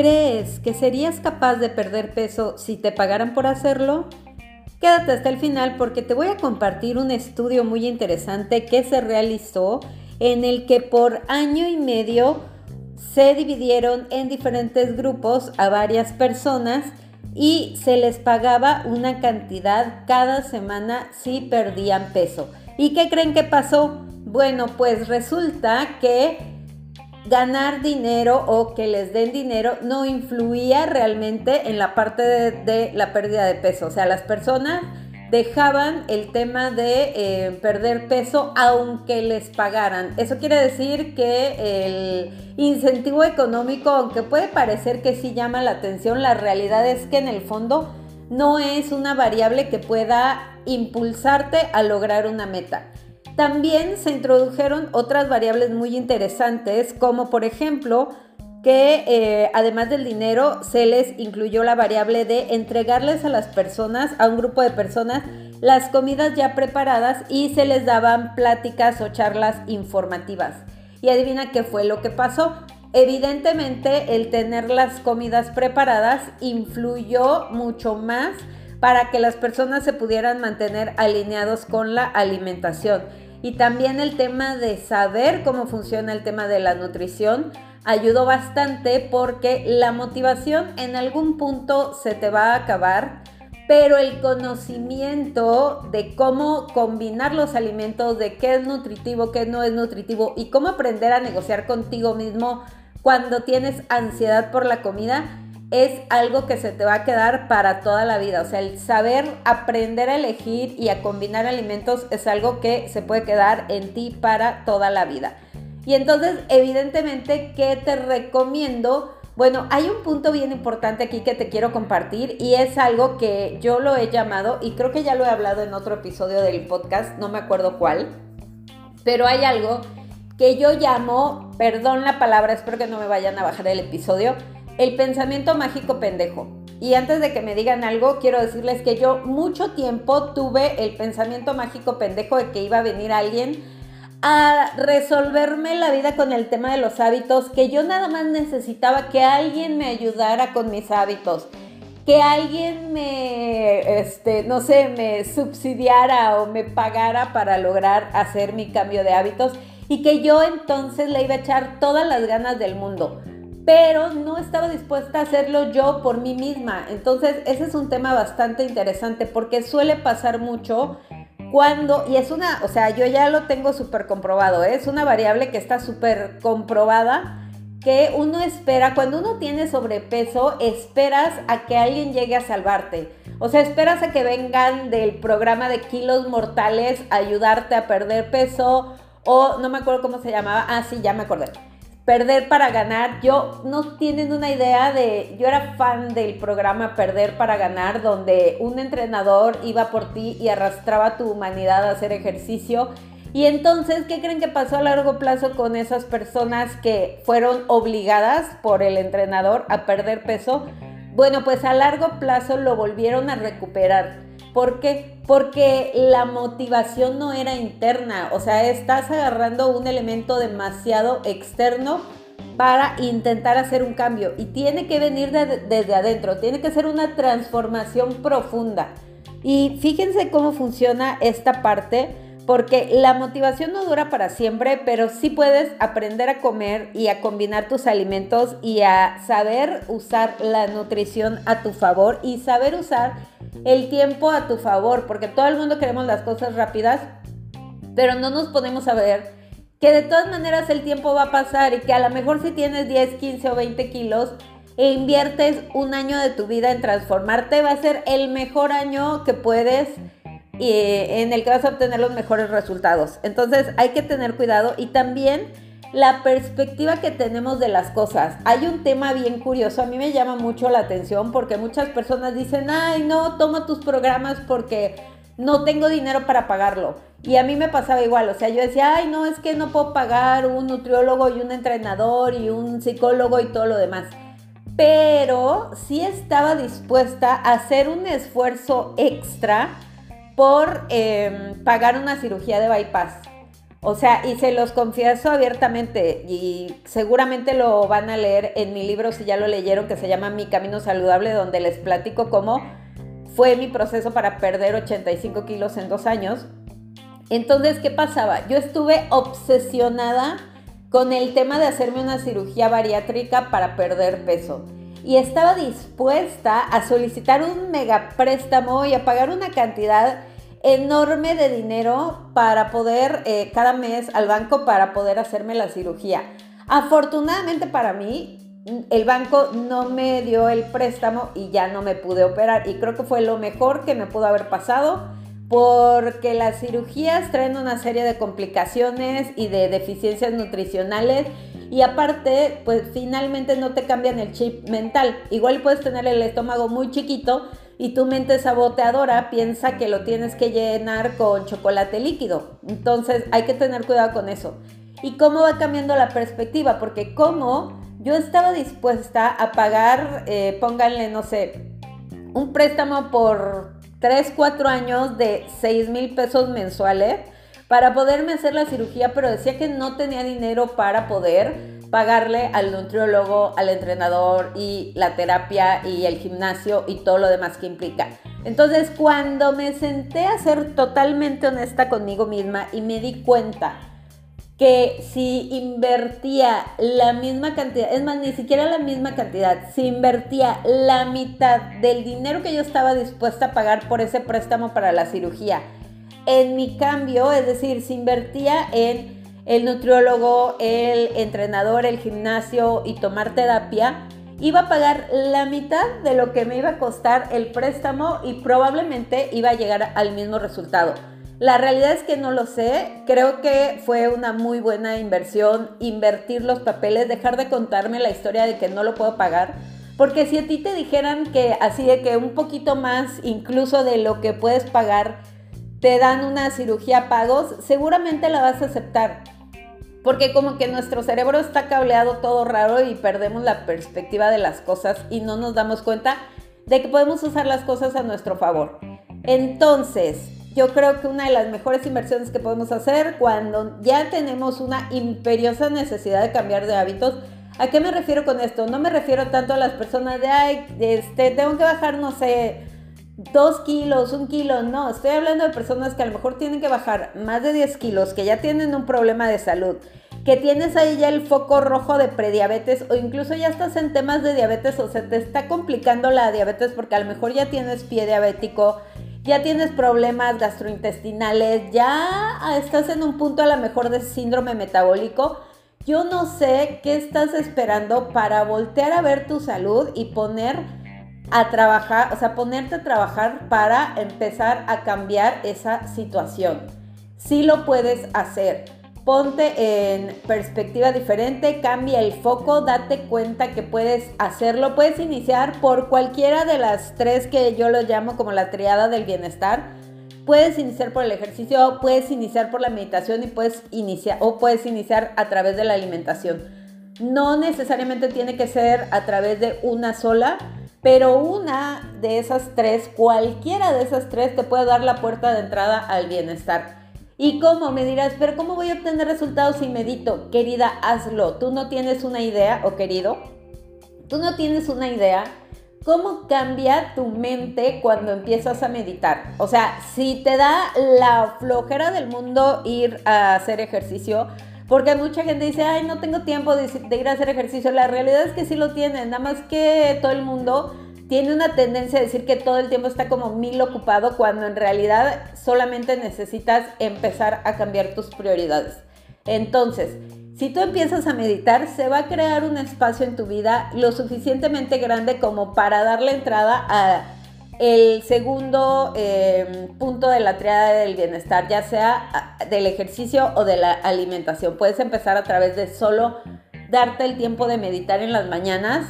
¿Crees que serías capaz de perder peso si te pagaran por hacerlo? Quédate hasta el final porque te voy a compartir un estudio muy interesante que se realizó en el que por año y medio se dividieron en diferentes grupos a varias personas y se les pagaba una cantidad cada semana si perdían peso. ¿Y qué creen que pasó? Bueno, pues resulta que ganar dinero o que les den dinero no influía realmente en la parte de, la pérdida de peso. O sea, las personas dejaban el tema de eh, perder peso aunque les pagaran. Eso quiere decir que el incentivo económico, aunque puede parecer que sí llama la atención, la realidad es que en el fondo no es una variable que pueda impulsarte a lograr una meta. También se introdujeron otras variables muy interesantes, como por ejemplo que eh, además del dinero se les incluyó la variable de entregarles a las personas, a un grupo de personas, las comidas ya preparadas y se les daban pláticas o charlas informativas. Y adivina qué fue lo que pasó. Evidentemente el tener las comidas preparadas influyó mucho más para que las personas se pudieran mantener alineados con la alimentación. Y también el tema de saber cómo funciona el tema de la nutrición ayudó bastante porque la motivación en algún punto se te va a acabar, pero el conocimiento de cómo combinar los alimentos, de qué es nutritivo, qué no es nutritivo y cómo aprender a negociar contigo mismo cuando tienes ansiedad por la comida, es algo que se te va a quedar para toda la vida. O sea, el saber aprender a elegir y a combinar alimentos es algo que se puede quedar en ti para toda la vida. Y entonces, evidentemente, ¿qué te recomiendo? Bueno, hay un punto bien importante aquí que te quiero compartir y es algo que yo lo he llamado, y creo que ya lo he hablado en otro episodio del podcast, no me acuerdo cuál, pero hay algo que yo llamo, perdón la palabra, espero que no me vayan a bajar el episodio, el pensamiento mágico pendejo. Y antes de que me digan algo, quiero decirles que yo mucho tiempo tuve el pensamiento mágico pendejo de que iba a venir alguien a resolverme la vida con el tema de los hábitos, que yo nada más necesitaba que alguien me ayudara con mis hábitos, que alguien me, este, no sé, me subsidiara o me pagara para lograr hacer mi cambio de hábitos y que yo entonces le iba a echar todas las ganas del mundo pero no estaba dispuesta a hacerlo yo por mí misma. Entonces, ese es un tema bastante interesante porque suele pasar mucho cuando, y es una, o sea, yo ya lo tengo súper comprobado, ¿eh? es una variable que está súper comprobada, que uno espera, cuando uno tiene sobrepeso, esperas a que alguien llegue a salvarte. O sea, esperas a que vengan del programa de kilos mortales a ayudarte a perder peso, o no me acuerdo cómo se llamaba, ah, sí, ya me acordé Perder para ganar, yo no tienen una idea de, yo era fan del programa Perder para ganar, donde un entrenador iba por ti y arrastraba tu humanidad a hacer ejercicio. Y entonces, ¿qué creen que pasó a largo plazo con esas personas que fueron obligadas por el entrenador a perder peso? Bueno, pues a largo plazo lo volvieron a recuperar. ¿Por qué? Porque la motivación no era interna, o sea, estás agarrando un elemento demasiado externo para intentar hacer un cambio y tiene que venir desde adentro, tiene que ser una transformación profunda. Y fíjense cómo funciona esta parte, porque la motivación no dura para siempre, pero sí puedes aprender a comer y a combinar tus alimentos y a saber usar la nutrición a tu favor y saber usar el tiempo a tu favor, porque todo el mundo queremos las cosas rápidas, pero no nos ponemos a ver que de todas maneras el tiempo va a pasar y que a lo mejor si tienes 10, 15 o 20 kilos e inviertes un año de tu vida en transformarte, va a ser el mejor año que puedes y en el que vas a obtener los mejores resultados. Entonces hay que tener cuidado y también la perspectiva que tenemos de las cosas. Hay un tema bien curioso, a mí me llama mucho la atención porque muchas personas dicen, ay, no, toma tus programas porque no tengo dinero para pagarlo. Y a mí me pasaba igual, o sea, yo decía, ay, no, es que no puedo pagar un nutriólogo y un entrenador y un psicólogo y todo lo demás. Pero sí estaba dispuesta a hacer un esfuerzo extra por em, pagar una cirugía de bypass. O sea, y se los confieso abiertamente y seguramente lo van a leer en mi libro si ya lo leyeron que se llama Mi Camino Saludable, donde les platico cómo fue mi proceso para perder 85 kilos en dos años. Entonces, ¿qué pasaba? Yo estuve obsesionada con el tema de hacerme una cirugía bariátrica para perder peso. Y estaba dispuesta a solicitar un mega préstamo y a pagar una cantidad enorme de dinero para poder, eh, cada mes al banco para poder hacerme la cirugía. Afortunadamente para mí, el banco no me dio el préstamo y ya no me pude operar. Y creo que fue lo mejor que me pudo haber pasado porque las cirugías traen una serie de complicaciones y de deficiencias nutricionales y aparte, pues finalmente no te cambian el chip mental. Igual puedes tener el estómago muy chiquito y tu mente saboteadora piensa que lo tienes que llenar con chocolate líquido. Entonces hay que tener cuidado con eso. ¿Y cómo va cambiando la perspectiva? Porque como yo estaba dispuesta a pagar, eh, pónganle, no sé, un préstamo por 3, 4 años de 6 mil pesos mensuales para poderme hacer la cirugía, pero decía que no tenía dinero para poder pagarle al nutriólogo, al entrenador y la terapia y el gimnasio y todo lo demás que implica. Entonces cuando me senté a ser totalmente honesta conmigo misma y me di cuenta que si invertía la misma cantidad, es más, ni siquiera la misma cantidad, si invertía la mitad del dinero que yo estaba dispuesta a pagar por ese préstamo para la cirugía, en mi cambio, es decir, si invertía en el nutriólogo, el entrenador, el gimnasio y tomar terapia, iba a pagar la mitad de lo que me iba a costar el préstamo y probablemente iba a llegar al mismo resultado. La realidad es que no lo sé, creo que fue una muy buena inversión invertir los papeles, dejar de contarme la historia de que no lo puedo pagar, porque si a ti te dijeran que así de que un poquito más incluso de lo que puedes pagar, te dan una cirugía a pagos, seguramente la vas a aceptar. Porque como que nuestro cerebro está cableado todo raro y perdemos la perspectiva de las cosas y no nos damos cuenta de que podemos usar las cosas a nuestro favor. Entonces, yo creo que una de las mejores inversiones que podemos hacer cuando ya tenemos una imperiosa necesidad de cambiar de hábitos, ¿a qué me refiero con esto? No me refiero tanto a las personas de, ay, este, tengo que bajar, no sé, dos kilos, un kilo, no, estoy hablando de personas que a lo mejor tienen que bajar más de 10 kilos, que ya tienen un problema de salud, que tienes ahí ya el foco rojo de prediabetes o incluso ya estás en temas de diabetes o se te está complicando la diabetes porque a lo mejor ya tienes pie diabético, ya tienes problemas gastrointestinales, ya estás en un punto a lo mejor de síndrome metabólico. Yo no sé qué estás esperando para voltear a ver tu salud y poner a trabajar, o sea, ponerte a trabajar para empezar a cambiar esa situación. Sí lo puedes hacer. Ponte en perspectiva diferente, cambia el foco, date cuenta que puedes hacerlo. Puedes iniciar por cualquiera de las tres que yo lo llamo como la triada del bienestar. Puedes iniciar por el ejercicio, puedes iniciar por la meditación y puedes iniciar o puedes iniciar a través de la alimentación. No necesariamente tiene que ser a través de una sola pero una de esas tres, cualquiera de esas tres, te puede dar la puerta de entrada al bienestar. ¿Y cómo? Me dirás, pero ¿cómo voy a obtener resultados si medito? Querida, hazlo. Tú no tienes una idea, o querido, tú no tienes una idea cómo cambia tu mente cuando empiezas a meditar. O sea, si te da la flojera del mundo ir a hacer ejercicio, porque mucha gente dice, ay, no tengo tiempo de, ir a hacer ejercicio. La realidad es que sí lo tienen, nada más que todo el mundo tiene una tendencia a decir que todo el tiempo está como mil ocupado cuando en realidad solamente necesitas empezar a cambiar tus prioridades. Entonces, si tú empiezas a meditar, se va a crear un espacio en tu vida lo suficientemente grande como para darle entrada a el segundo eh, punto de la triada del bienestar, ya sea del ejercicio o de la alimentación. Puedes empezar a través de solo darte el tiempo de meditar en las mañanas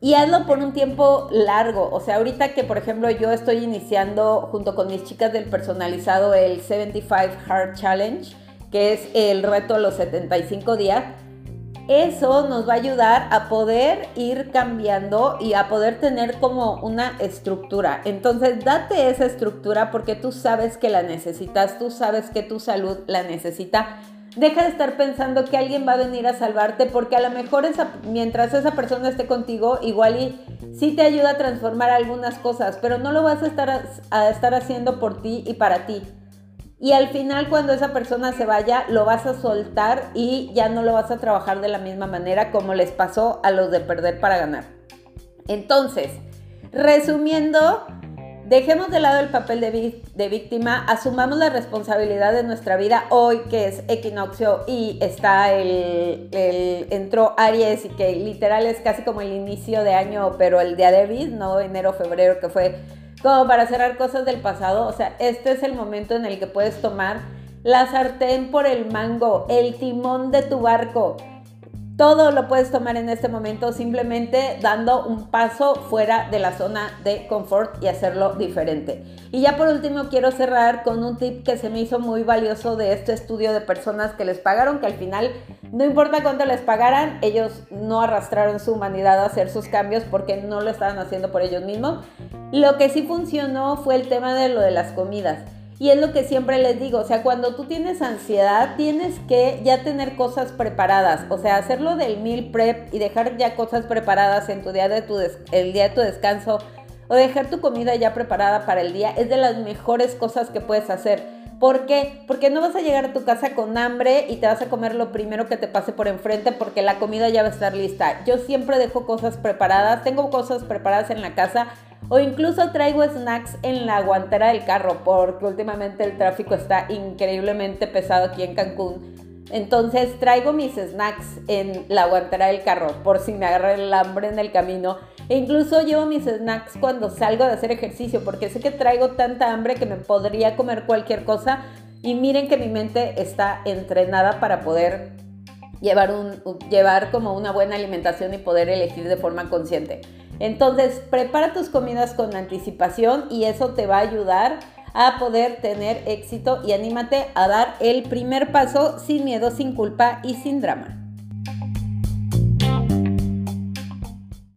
y hazlo por un tiempo largo. O sea, ahorita que por ejemplo yo estoy iniciando junto con mis chicas del personalizado el 75 Hard Challenge, que es el reto de los 75 días eso nos va a ayudar a poder ir cambiando y a poder tener como una estructura. Entonces, date esa estructura porque tú sabes que la necesitas, tú sabes que tu salud la necesita. Deja de estar pensando que alguien va a venir a salvarte porque a lo mejor mientras esa persona esté contigo, igual y sí te ayuda a transformar algunas cosas, pero no lo vas a estar, a estar haciendo por ti y para ti. Y al final cuando esa persona se vaya, lo vas a soltar y ya no lo vas a trabajar de la misma manera como les pasó a los de perder para ganar. Entonces, resumiendo, Dejemos de lado el papel de, víctima, asumamos la responsabilidad de nuestra vida hoy, que es equinoccio y está el, entró Aries y que literal es casi como el inicio de año, pero el día de David, no enero, febrero, que fue como para cerrar cosas del pasado. O sea, este es el momento en el que puedes tomar la sartén por el mango, el timón de tu barco todo lo puedes tomar en este momento simplemente dando un paso fuera de la zona de confort y hacerlo diferente. Y ya por último quiero cerrar con un tip que se me hizo muy valioso de este estudio de personas que les pagaron, que al final no importa cuánto les pagaran, ellos no arrastraron su humanidad a hacer sus cambios porque no lo estaban haciendo por ellos mismos. Lo que sí funcionó fue el tema de lo de las comidas. Y es lo que siempre les digo, o sea, cuando tú tienes ansiedad, tienes que ya tener cosas preparadas, o sea, hacerlo del meal prep y dejar ya cosas preparadas en tu día de tu el día de tu descanso o dejar tu comida ya preparada para el día es de las mejores cosas que puedes hacer. ¿Por qué? Porque no vas a llegar a tu casa con hambre y te vas a comer lo primero que te pase por enfrente porque la comida ya va a estar lista. Yo siempre dejo cosas preparadas, tengo cosas preparadas en la casa o incluso traigo snacks en la guantera del carro porque últimamente el tráfico está increíblemente pesado aquí en Cancún. Entonces traigo mis snacks en la guantera del carro por si me agarra el hambre en el camino. E incluso llevo mis snacks cuando salgo de hacer ejercicio porque sé que traigo tanta hambre que me podría comer cualquier cosa. Y miren que mi mente está entrenada para poder llevar, un, llevar como una buena alimentación y poder elegir de forma consciente. Entonces, prepara tus comidas con anticipación y eso te va a ayudar a poder tener éxito y anímate a dar el primer paso sin miedo, sin culpa y sin drama.